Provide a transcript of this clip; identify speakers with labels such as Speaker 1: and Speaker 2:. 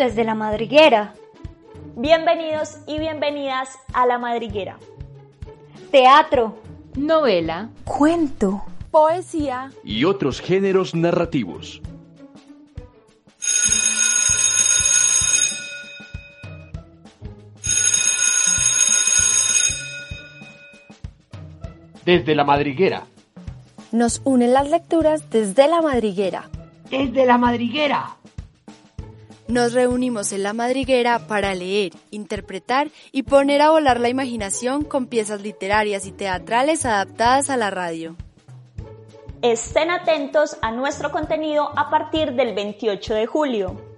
Speaker 1: Desde la madriguera.
Speaker 2: Bienvenidos y bienvenidas a La Madriguera.
Speaker 1: Teatro.
Speaker 3: Novela.
Speaker 1: Cuento.
Speaker 4: Poesía.
Speaker 5: Y otros géneros narrativos. Desde la madriguera.
Speaker 4: Nos unen las lecturas desde la madriguera.
Speaker 6: Desde la madriguera.
Speaker 4: Nos reunimos en la madriguera para leer, interpretar y poner a volar la imaginación con piezas literarias y teatrales adaptadas a la radio.
Speaker 2: Estén atentos a nuestro contenido a partir del 28 de julio.